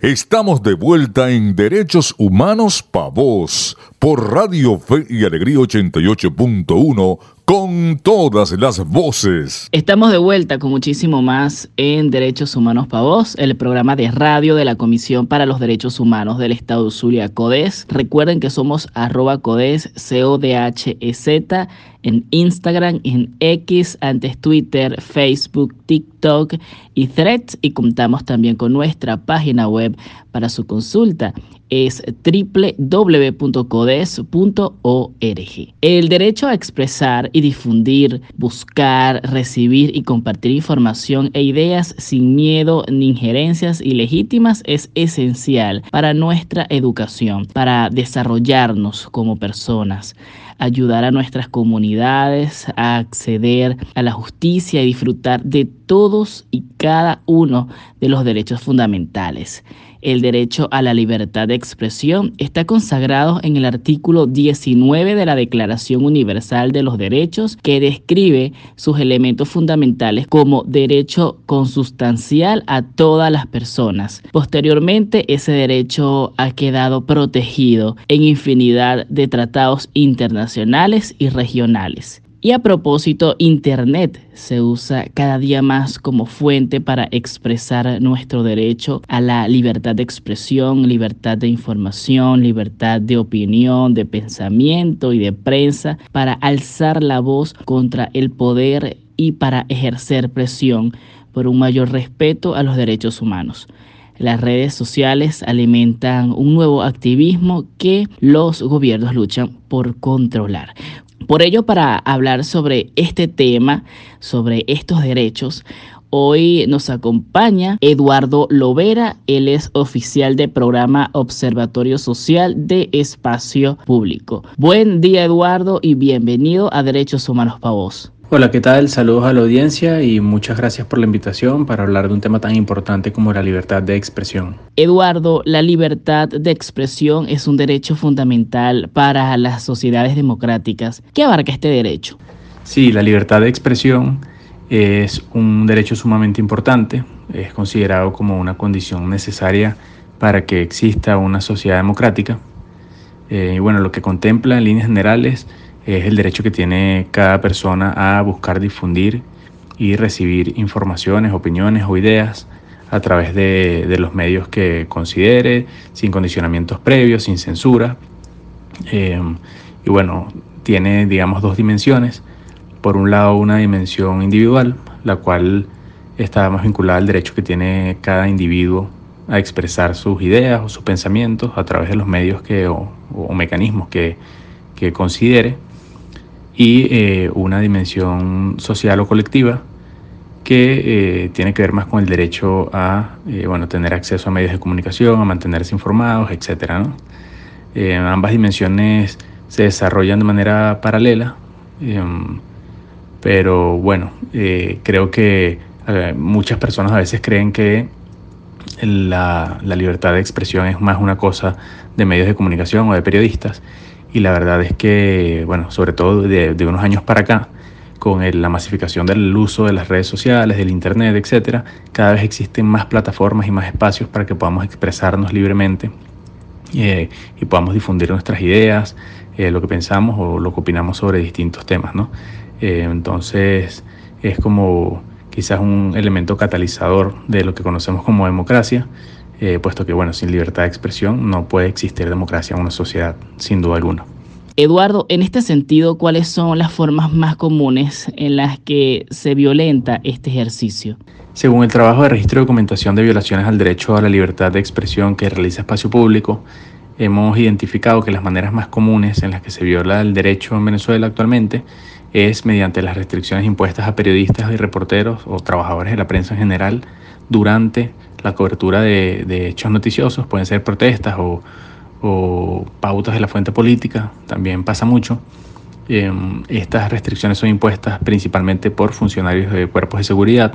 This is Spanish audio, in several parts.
Estamos de vuelta en Derechos Humanos Pa' Vos por Radio Fe y Alegría 88.1 con todas las voces. Estamos de vuelta con muchísimo más en Derechos Humanos para Vos, el programa de radio de la Comisión para los Derechos Humanos del Estado Zulia, CODES. Recuerden que somos arroba CODES, C-O-D-H-E-Z, en Instagram, en X, antes Twitter, Facebook, TikTok y Threads. Y contamos también con nuestra página web para su consulta es www.codes.org. El derecho a expresar y difundir, buscar, recibir y compartir información e ideas sin miedo ni injerencias ilegítimas es esencial para nuestra educación, para desarrollarnos como personas ayudar a nuestras comunidades a acceder a la justicia y disfrutar de todos y cada uno de los derechos fundamentales. El derecho a la libertad de expresión está consagrado en el artículo 19 de la Declaración Universal de los Derechos, que describe sus elementos fundamentales como derecho consustancial a todas las personas. Posteriormente, ese derecho ha quedado protegido en infinidad de tratados internacionales y regionales. Y a propósito, Internet se usa cada día más como fuente para expresar nuestro derecho a la libertad de expresión, libertad de información, libertad de opinión, de pensamiento y de prensa, para alzar la voz contra el poder y para ejercer presión por un mayor respeto a los derechos humanos. Las redes sociales alimentan un nuevo activismo que los gobiernos luchan por controlar. Por ello, para hablar sobre este tema, sobre estos derechos, Hoy nos acompaña Eduardo Lovera, él es oficial de programa Observatorio Social de Espacio Público. Buen día Eduardo y bienvenido a Derechos Humanos para vos. Hola, ¿qué tal? Saludos a la audiencia y muchas gracias por la invitación para hablar de un tema tan importante como la libertad de expresión. Eduardo, la libertad de expresión es un derecho fundamental para las sociedades democráticas. ¿Qué abarca este derecho? Sí, la libertad de expresión es un derecho sumamente importante, es considerado como una condición necesaria para que exista una sociedad democrática. Eh, y bueno, lo que contempla en líneas generales es el derecho que tiene cada persona a buscar difundir y recibir informaciones, opiniones o ideas a través de, los medios que considere, sin condicionamientos previos, sin censura. Eh, y bueno, tiene, digamos, dos dimensiones. Por un lado, una dimensión individual, la cual está más vinculada al derecho que tiene cada individuo a expresar sus ideas o sus pensamientos a través de los medios que, o, mecanismos que, que considere y eh, una dimensión social o colectiva que eh, tiene que ver más con el derecho a eh, bueno, tener acceso a medios de comunicación, a mantenerse informados, etc. ¿no? ambas dimensiones se desarrollan de manera paralela, pero bueno, creo que muchas personas a veces creen que la, la libertad de expresión es más una cosa de medios de comunicación o de periodistas y la verdad es que, bueno, sobre todo de, unos años para acá, con la masificación del uso de las redes sociales, del Internet, etcétera, cada vez existen más plataformas y más espacios para que podamos expresarnos libremente eh, y podamos difundir nuestras ideas, eh, lo que pensamos o lo que opinamos sobre distintos temas, ¿no? Eh, entonces, es como quizás un elemento catalizador de lo que conocemos como democracia eh, puesto que, bueno, sin libertad de expresión no puede existir democracia en una sociedad, sin duda alguna. Eduardo, en este sentido, ¿cuáles son las formas más comunes en las que se violenta este ejercicio? Según el trabajo de registro de documentación de violaciones al derecho a la libertad de expresión que realiza Espacio Público, hemos identificado que las maneras más comunes en las que se viola el derecho en Venezuela actualmente es mediante las restricciones impuestas a periodistas y reporteros o trabajadores de la prensa en general durante la cobertura de, hechos noticiosos, pueden ser protestas o, pautas de la fuente política, también pasa mucho. Em, estas restricciones son impuestas principalmente por funcionarios de cuerpos de seguridad.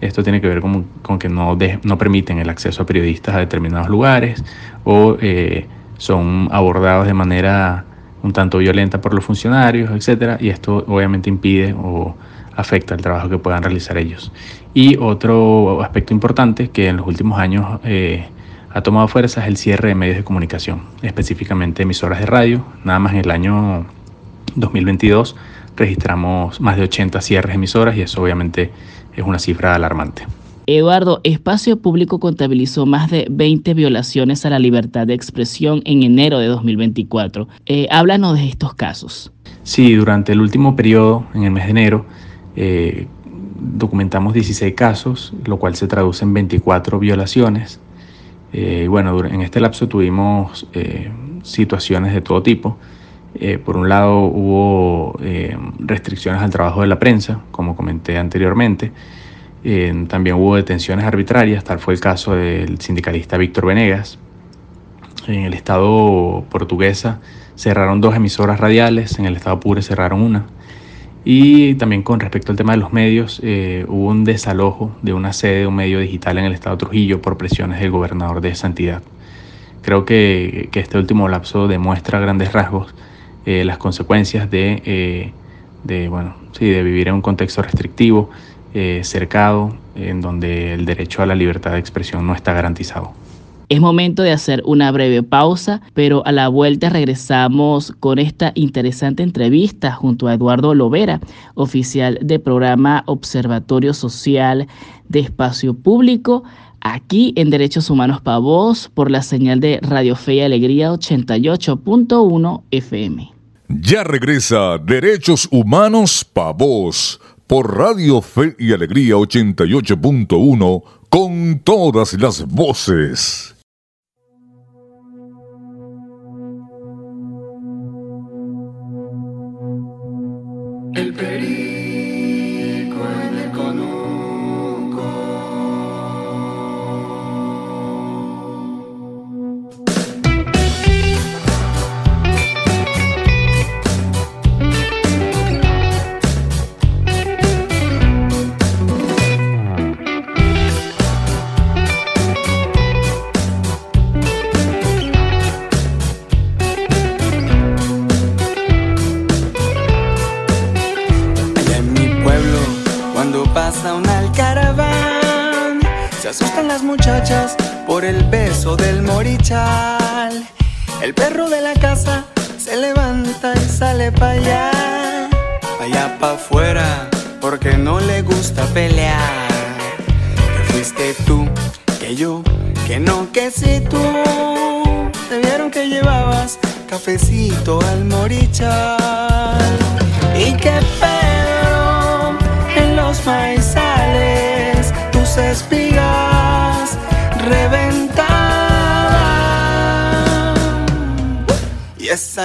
Esto tiene que ver con, que no, no permiten el acceso a periodistas a determinados lugares o eh, son abordados de manera un tanto violenta por los funcionarios, etcétera, y esto obviamente impide o afecta el trabajo que puedan realizar ellos. Y otro aspecto importante que en los últimos años eh, ha tomado fuerza es el cierre de medios de comunicación, específicamente emisoras de radio. Nada más en el año 2022 registramos más de 80 cierres de emisoras y eso obviamente es una cifra alarmante. Eduardo, Espacio Público contabilizó más de 20 violaciones a la libertad de expresión en enero de 2024. Eh, háblanos de estos casos. Sí, durante el último periodo, en el mes de enero, eh, documentamos 16 casos, lo cual se traduce en 24 violaciones. Eh, bueno, en este lapso tuvimos eh, situaciones de todo tipo. Eh, por un lado hubo restricciones al trabajo de la prensa, como comenté anteriormente. también hubo detenciones arbitrarias, tal fue el caso del sindicalista Víctor Venegas. En el estado portuguesa cerraron dos emisoras radiales, en el estado Pure cerraron una. Y también con respecto al tema de los medios, eh, hubo un desalojo de una sede de un medio digital en el estado de Trujillo por presiones del gobernador de esa entidad. Creo que, este último lapso demuestra a grandes rasgos eh, las consecuencias de, eh, de, bueno, sí, de vivir en un contexto restrictivo, cercado, en donde el derecho a la libertad de expresión no está garantizado. Es momento de hacer una breve pausa, pero a la vuelta regresamos con esta interesante entrevista junto a Eduardo Lovera, oficial del programa Observatorio Social de Espacio Público, aquí en Derechos Humanos para Voz por la señal de Radio Fe y Alegría 88.1 FM. Ya regresa Derechos Humanos para Voz por Radio Fe y Alegría 88.1 con todas las voces. El perico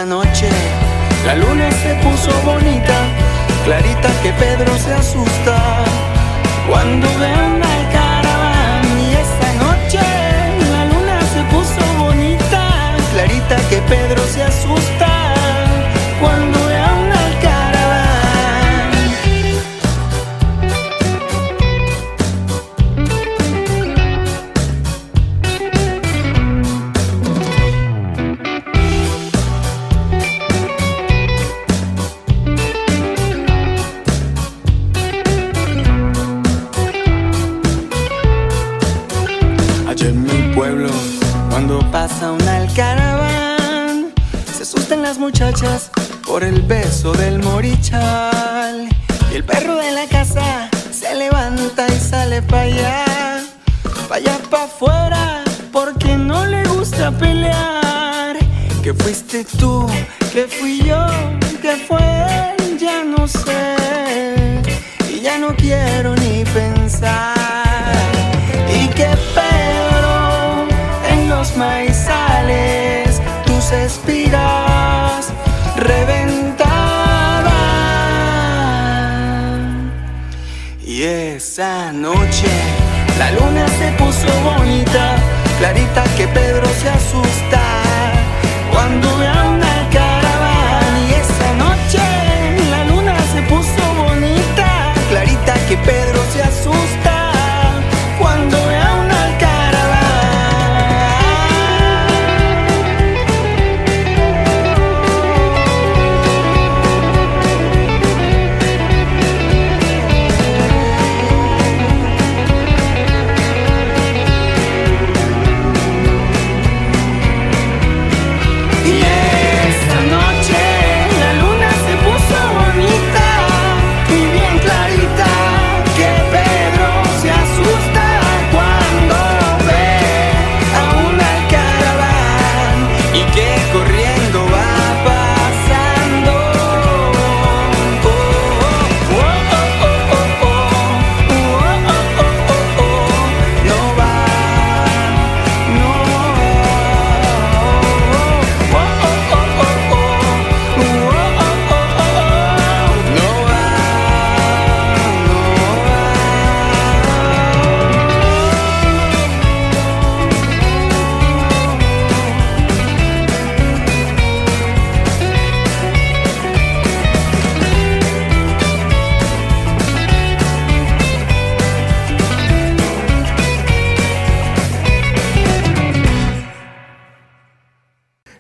noche. La luna se puso bonita, clarita que Pedro se asusta. Cuando ve por el beso del morichal. Y el perro de la casa se levanta y sale para allá, para allá para afuera, porque no le gusta pelear. Que fuiste tú, que fui yo, que fue él, ya no sé. Y ya no quiero ni pensar. Y que pero en los maizales esa noche la luna se puso bonita, clarita que Pedro se asusta cuando ve a una caravana. Y esa noche la luna se puso bonita, clarita que Pedro se asusta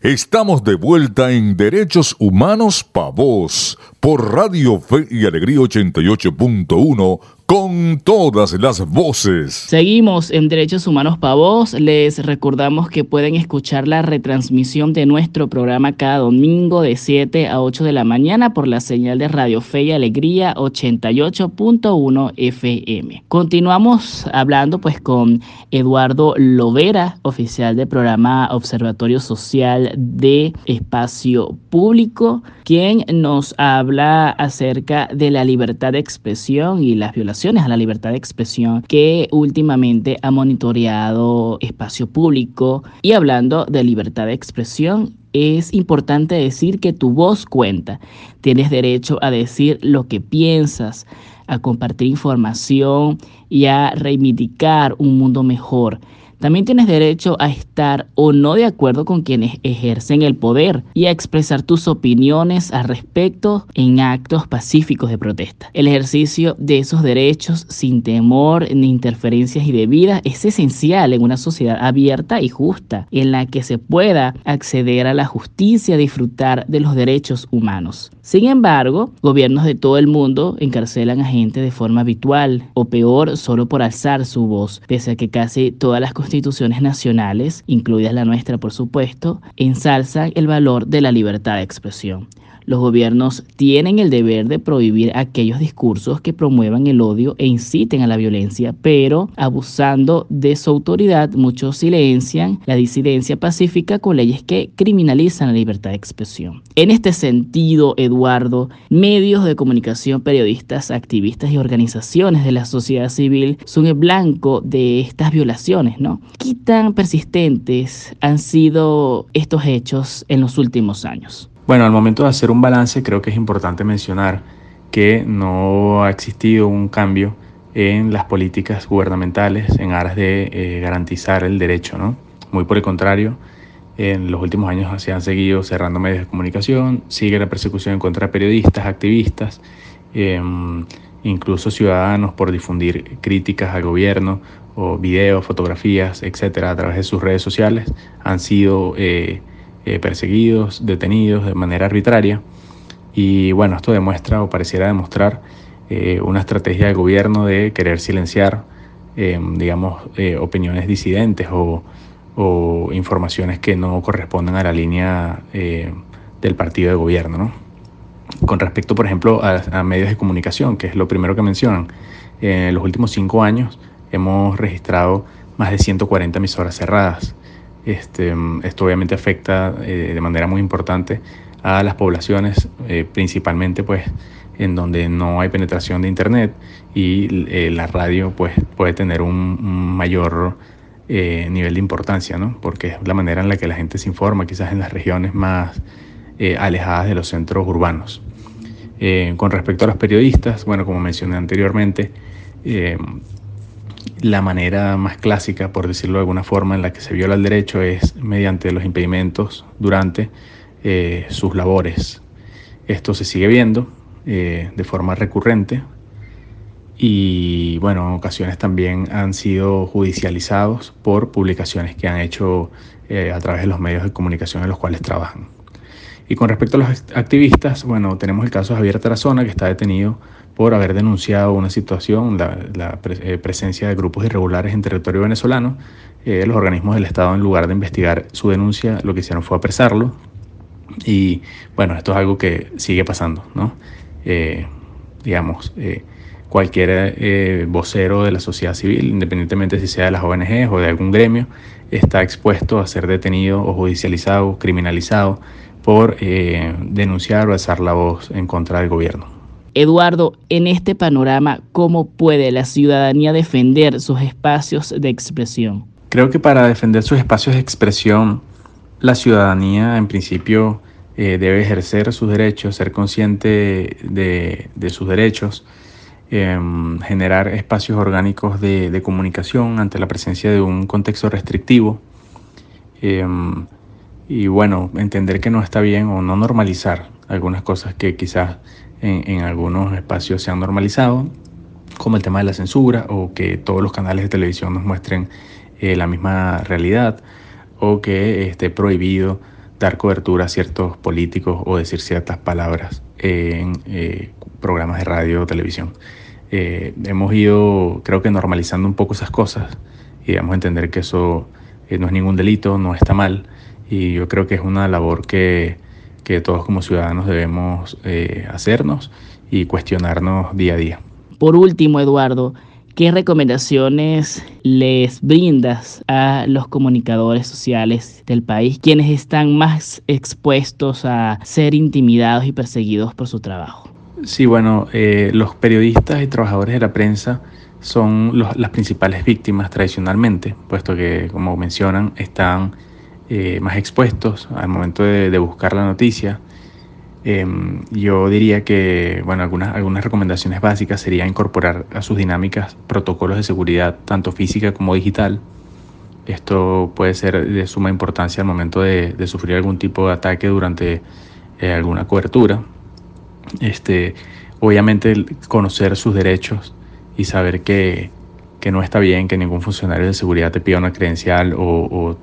Estamos de vuelta en Derechos Humanos Pa' Vos por Radio Fe y Alegría 88.1 con todas las voces. Seguimos en Derechos Humanos para Vos. Les recordamos que pueden escuchar la retransmisión de nuestro programa cada domingo de 7 a 8 de la mañana por la señal de Radio Fe y Alegría 88.1 FM. Continuamos hablando pues con Eduardo Lovera, oficial del programa Observatorio Social de Espacio Público, quien nos habla acerca de la libertad de expresión y las violaciones a la libertad de expresión que últimamente ha monitoreado espacio público. Y hablando de libertad de expresión, es importante decir que tu voz cuenta. Tienes derecho a decir lo que piensas, a compartir información y a reivindicar un mundo mejor. También tienes derecho a estar o no de acuerdo con quienes ejercen el poder y a expresar tus opiniones al respecto en actos pacíficos de protesta. El ejercicio de esos derechos sin temor ni interferencias indebidas es esencial en una sociedad abierta y justa en la que se pueda acceder a la justicia, disfrutar de los derechos humanos. Sin embargo, gobiernos de todo el mundo encarcelan a gente de forma habitual o peor solo por alzar su voz, pese a que casi todas las constituciones nacionales, incluidas la nuestra por supuesto, ensalzan el valor de la libertad de expresión. Los gobiernos tienen el deber de prohibir aquellos discursos que promuevan el odio e inciten a la violencia, pero abusando de su autoridad, muchos silencian la disidencia pacífica con leyes que criminalizan la libertad de expresión. En este sentido, Eduardo, medios de comunicación, periodistas, activistas y organizaciones de la sociedad civil son el blanco de estas violaciones, ¿no? ¿Qué tan persistentes han sido estos hechos en los últimos años? Bueno, al momento de hacer un balance creo que es importante mencionar que no ha existido un cambio en las políticas gubernamentales en aras de eh, garantizar el derecho, ¿no? Muy por el contrario, en los últimos años se han seguido cerrando medios de comunicación, sigue la persecución contra periodistas, activistas, em, incluso ciudadanos por difundir críticas al gobierno o videos, fotografías, etcétera, a través de sus redes sociales, han sido eh, eh, perseguidos, detenidos de manera arbitraria. Y bueno, esto demuestra o pareciera demostrar eh, una estrategia del gobierno de querer silenciar, eh, digamos, opiniones disidentes o, informaciones que no corresponden a la línea del partido de gobierno. ¿no? Con respecto, por ejemplo, a, a, medios de comunicación, que es lo primero que mencionan, en los últimos cinco años hemos registrado más de 140 emisoras cerradas. Este, esto obviamente afecta eh, de manera muy importante a las poblaciones, eh, principalmente pues en donde no hay penetración de internet y eh, la radio pues puede tener un, mayor nivel de importancia, ¿no? Porque es la manera en la que la gente se informa, quizás en las regiones más alejadas de los centros urbanos. con respecto a los periodistas, bueno, como mencioné anteriormente, la manera más clásica, por decirlo de alguna forma, en la que se viola el derecho es mediante los impedimentos durante eh, sus labores. Esto se sigue viendo eh, de forma recurrente y, bueno, en ocasiones también han sido judicializados por publicaciones que han hecho eh, a través de los medios de comunicación en los cuales trabajan. Y con respecto a los activistas, bueno, tenemos el caso de Javier Tarazona, que está detenido por haber denunciado una situación, la, eh, presencia de grupos irregulares en territorio venezolano. Eh, los organismos del Estado, en lugar de investigar su denuncia, lo que hicieron fue apresarlo Y bueno, esto es algo que sigue pasando, ¿no? Eh, digamos, eh, cualquier eh, vocero de la sociedad civil, independientemente si sea de las ONG o de algún gremio, está expuesto a ser detenido o judicializado, criminalizado por denunciar o alzar la voz en contra del gobierno. Eduardo, en este panorama, ¿cómo puede la ciudadanía defender sus espacios de expresión? Creo que para defender sus espacios de expresión, la ciudadanía en principio eh, debe ejercer sus derechos, ser consciente de, sus derechos, em, generar espacios orgánicos de, comunicación ante la presencia de un contexto restrictivo em, y bueno, entender que no está bien o no normalizar algunas cosas que quizás en, algunos espacios se han normalizado, como el tema de la censura o que todos los canales de televisión nos muestren eh, la misma realidad o que esté prohibido dar cobertura a ciertos políticos o decir ciertas palabras en eh, programas de radio o televisión. Eh, hemos ido, creo que, normalizando un poco esas cosas y debemos entender que eso eh, no es ningún delito, no está mal y yo creo que es una labor que, que todos como ciudadanos debemos hacernos y cuestionarnos día a día. Por último, Eduardo, ¿Qué recomendaciones les brindas a los comunicadores sociales del país, quienes están más expuestos a ser intimidados y perseguidos por su trabajo? Sí, bueno, eh, los periodistas y trabajadores de la prensa son las principales víctimas tradicionalmente, puesto que, como mencionan, están eh, más expuestos al momento de buscar la noticia Em, yo diría que, bueno, algunas, recomendaciones básicas sería incorporar a sus dinámicas protocolos de seguridad, tanto física como digital. Esto puede ser de suma importancia al momento de, sufrir algún tipo de ataque durante eh, alguna cobertura. Este, obviamente, conocer sus derechos y saber que, no está bien que ningún funcionario de seguridad te pida una credencial o,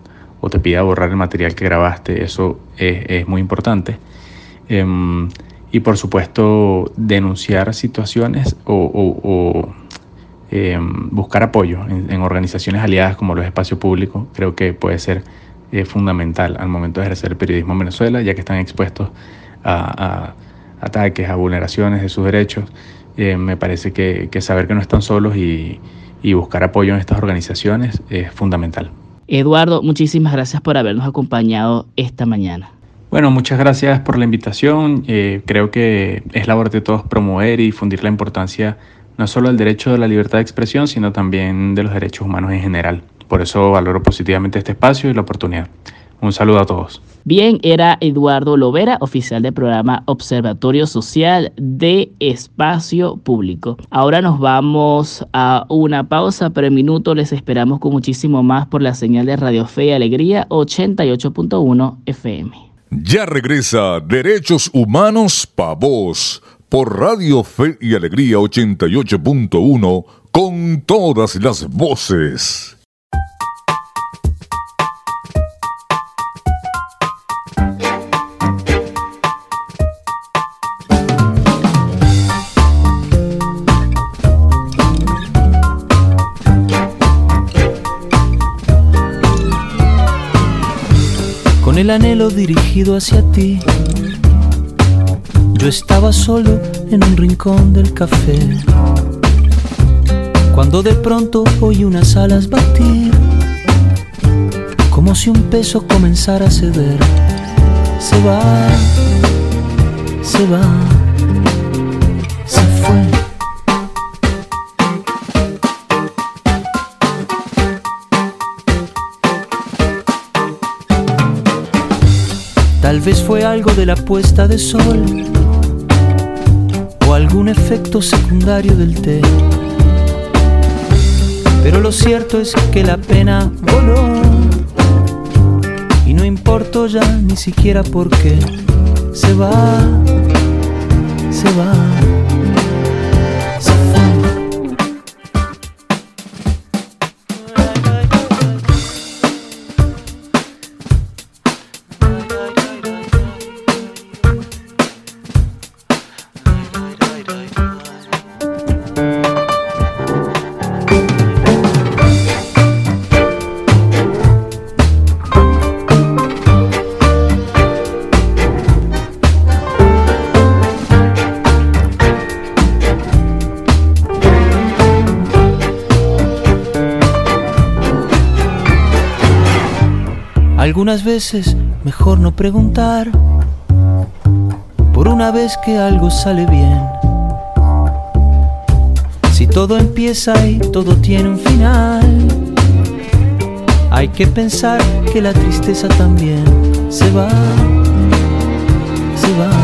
te pida borrar el material que grabaste, eso es, muy importante. Em, y por supuesto denunciar situaciones o, em, buscar apoyo en, organizaciones aliadas como los espacios públicos creo que puede ser eh, fundamental al momento de ejercer el periodismo en Venezuela ya que están expuestos a, ataques, a vulneraciones de sus derechos. Eh, me parece que, saber que no están solos y buscar apoyo en estas organizaciones es fundamental. Eduardo, muchísimas gracias por habernos acompañado esta mañana. Bueno, muchas gracias por la invitación. Eh, creo que es labor de todos promover y difundir la importancia no solo del derecho de la libertad de expresión, sino también de los derechos humanos en general. Por eso valoro positivamente este espacio y la oportunidad. Un saludo a todos. Bien, era Eduardo Lovera, oficial del programa Observatorio Social de Espacio Público. Ahora nos vamos a una pausa, pero en minutos les esperamos con muchísimo más por la señal de Radio Fe y Alegría 88.1 FM. Ya regresa Derechos Humanos Pa' Vos por Radio Fe y Alegría 88.1 con todas las voces. El anhelo dirigido hacia ti. Yo estaba solo en un rincón del café. Cuando de pronto oí unas alas batir, como si un peso comenzara a ceder. Se va, se va, se fue. Tal vez fue algo de la puesta de sol o algún efecto secundario del té. Pero lo cierto es que la pena voló y no importó ya ni siquiera por qué. Se va, se va. Veces mejor no preguntar, por una vez que algo sale bien. Si todo empieza y todo tiene un final, hay que pensar que la tristeza también se va, se va.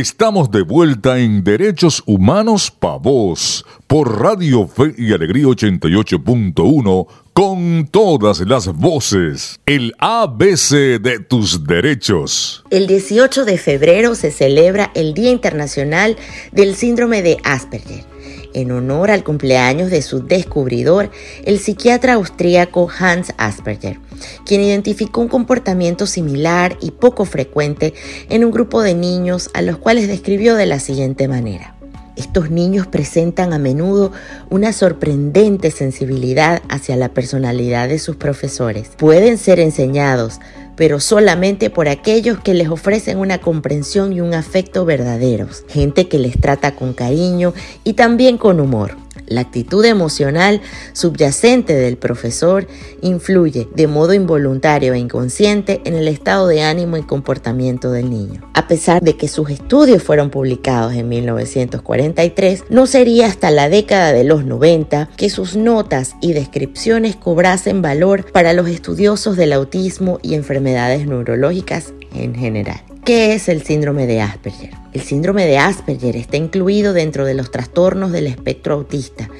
Estamos de vuelta en Derechos Humanos Pa' Vos por Radio Fe y Alegría 88.1 con todas las voces. El ABC de tus derechos. El 18 de febrero se celebra el Día Internacional del Síndrome de Asperger en honor al cumpleaños de su descubridor, el psiquiatra austríaco Hans Asperger, quien identificó un comportamiento similar y poco frecuente en un grupo de niños a los cuales describió de la siguiente manera. Estos niños presentan a menudo una sorprendente sensibilidad hacia la personalidad de sus profesores. Pueden ser enseñados, pero solamente por aquellos que les ofrecen una comprensión y un afecto verdaderos, gente que les trata con cariño y también con humor. La actitud emocional subyacente del profesor influye de modo involuntario e inconsciente en el estado de ánimo y comportamiento del niño. A pesar de que sus estudios fueron publicados en 1943, no sería hasta la década de los 90 que sus notas y descripciones cobrasen valor para los estudiosos del autismo y enfermedades neurológicas en general. ¿Qué es el síndrome de Asperger? El síndrome de Asperger está incluido dentro de los trastornos del espectro autista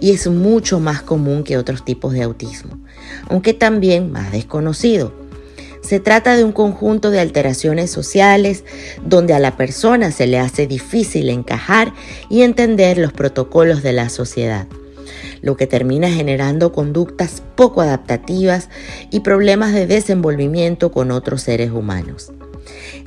y es mucho más común que otros tipos de autismo, aunque también más desconocido. Se trata de un conjunto de alteraciones sociales donde a la persona se le hace difícil encajar y entender los protocolos de la sociedad, lo que termina generando conductas poco adaptativas y problemas de desenvolvimiento con otros seres humanos.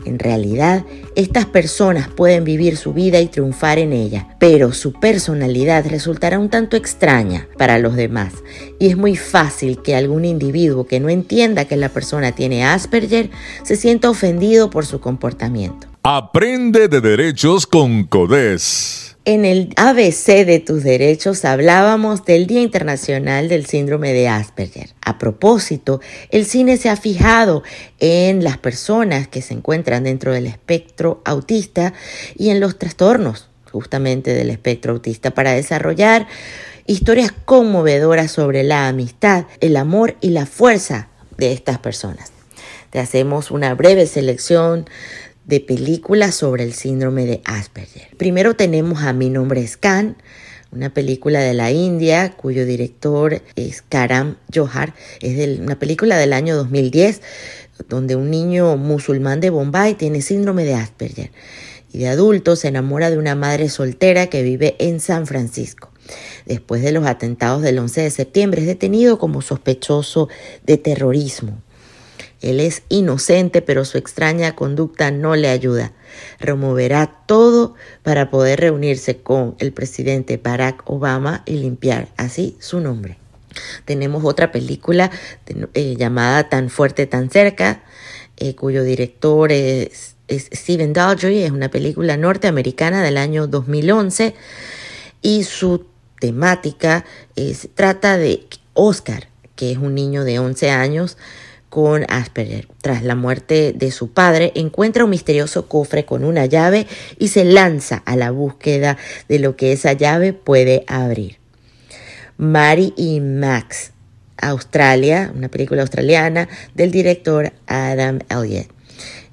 En realidad, estas personas pueden vivir su vida y triunfar en ella, pero su personalidad resultará un tanto extraña para los demás y es muy fácil que algún individuo que no entienda que la persona tiene Asperger se sienta ofendido por su comportamiento. Aprende de derechos con CODES. En el ABC de tus derechos hablábamos del Día Internacional del Síndrome de Asperger. A propósito, el cine se ha fijado en las personas que se encuentran dentro del espectro autista y en los trastornos justamente del espectro autista para desarrollar historias conmovedoras sobre la amistad, el amor y la fuerza de estas personas. Te hacemos una breve selección de películas sobre el síndrome de Asperger. Primero tenemos a Mi nombre es Khan, una película de la India cuyo director es Karam Johar. Es de una película del año 2010 donde un niño musulmán de Bombay tiene síndrome de Asperger y de adulto se enamora de una madre soltera que vive en San Francisco. Después de los atentados del 11 de septiembre es detenido como sospechoso de terrorismo. Él es inocente, pero su extraña conducta no le ayuda. Removerá todo para poder reunirse con el presidente Barack Obama y limpiar así su nombre. Tenemos otra película eh, llamada Tan fuerte, tan cerca, eh, cuyo director es, Steven Daldry. Es una película norteamericana del año 2011 y su temática trata de Oscar, que es un niño de 11 años con Asperger. Tras la muerte de su padre, encuentra un misterioso cofre con una llave y se lanza a la búsqueda de lo que esa llave puede abrir. Mary y Max, Australia, una película australiana del director Adam Elliott.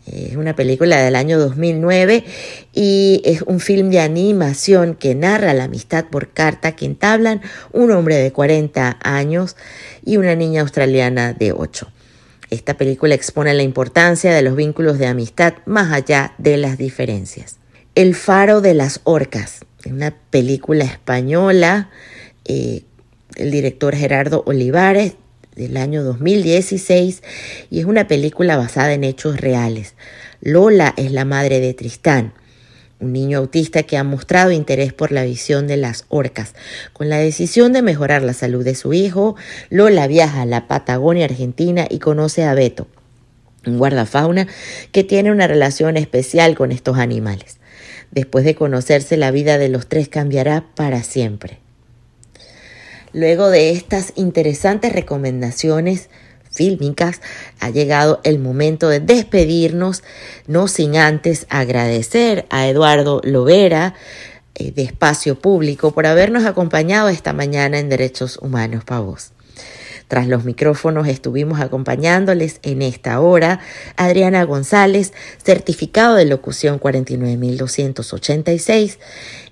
Es una película del año 2009 y es un film de animación que narra la amistad por carta que entablan un hombre de 40 años y una niña australiana de 8. Esta película expone la importancia de los vínculos de amistad más allá de las diferencias. El faro de las orcas, una película española, eh, el director Gerardo Olivares, del año 2016 y es una película basada en hechos reales. Lola es la madre de Tristán, un niño autista que ha mostrado interés por la visión de las orcas. Con la decisión de mejorar la salud de su hijo, Lola viaja a la Patagonia Argentina y conoce a Beto, un guardafauna que tiene una relación especial con estos animales. Después de conocerse, la vida de los tres cambiará para siempre. Luego de estas interesantes recomendaciones fílmicas, ha llegado el momento de despedirnos, no sin antes agradecer a Eduardo Lovera eh, de Espacio Público por habernos acompañado esta mañana en Derechos Humanos Pavos. Tras los micrófonos estuvimos acompañándoles en esta hora Adriana González, certificado de locución 49286,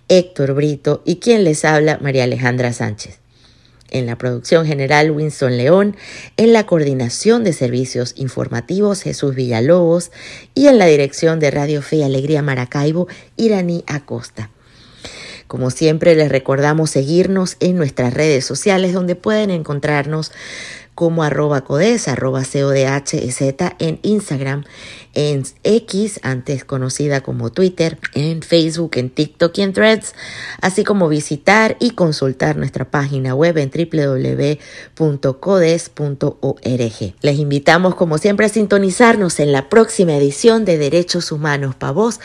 Héctor Brito y quien les habla María Alejandra Sánchez en la producción general Winston León, en la coordinación de servicios informativos Jesús Villalobos y en la dirección de Radio Fe y Alegría Maracaibo Iraní Acosta. Como siempre les recordamos seguirnos en nuestras redes sociales donde pueden encontrarnos como arroba codes, arroba codhz en Instagram, en X, antes conocida como Twitter, en Facebook, en TikTok y en Threads, así como visitar y consultar nuestra página web en www.codes.org. Les invitamos como siempre a sintonizarnos en la próxima edición de Derechos Humanos para Vos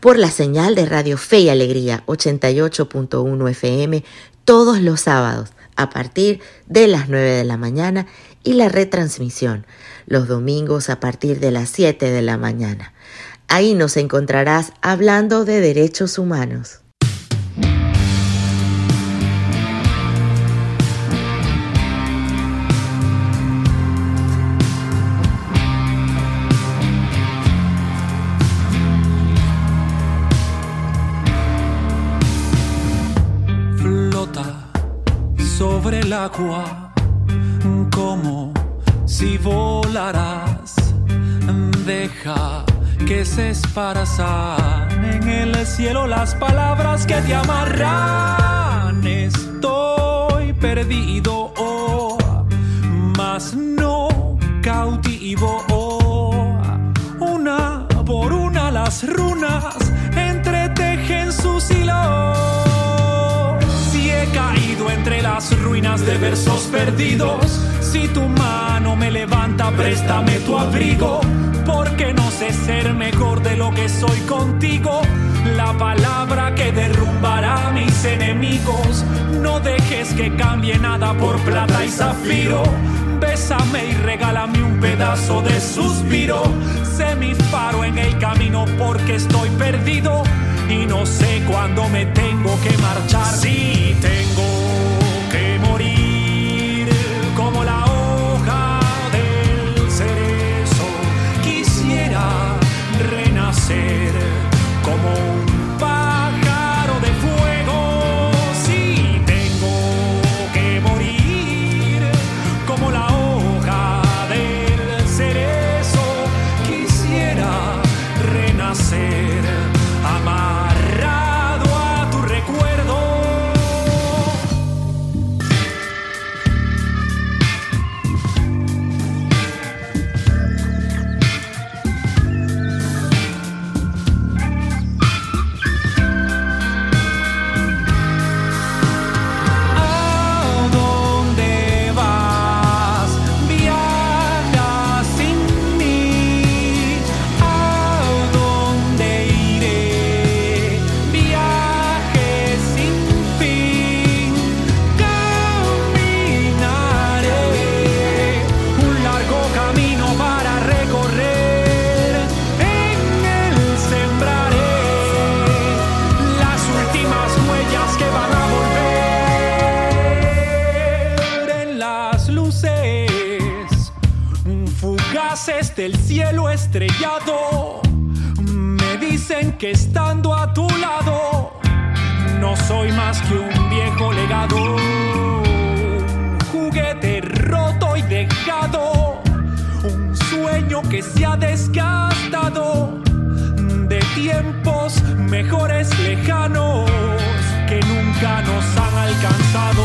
por la señal de Radio Fe y Alegría 88.1 FM todos los sábados a partir de las 9 de la mañana y la retransmisión los domingos a partir de las 7 de la mañana. Ahí nos encontrarás hablando de derechos humanos. El agua como si volarás. Deja que se esparazan en el cielo las palabras que te amarran. Estoy perdido, oh, mas no cautivo. Oh, una por una las runas las ruinas de versos perdidos. Si tu mano me levanta, préstame tu abrigo, porque no sé ser mejor de lo que soy contigo. La palabra que derrumbará a mis enemigos. No dejes que cambie nada por plata y zafiro. Bésame y regálame un pedazo de suspiro. Sé mi faro en el camino porque estoy perdido y no sé cuándo me tengo que marchar. Si tengo renacer como un que se ha desgastado de tiempos mejores lejanos que nunca nos han alcanzado.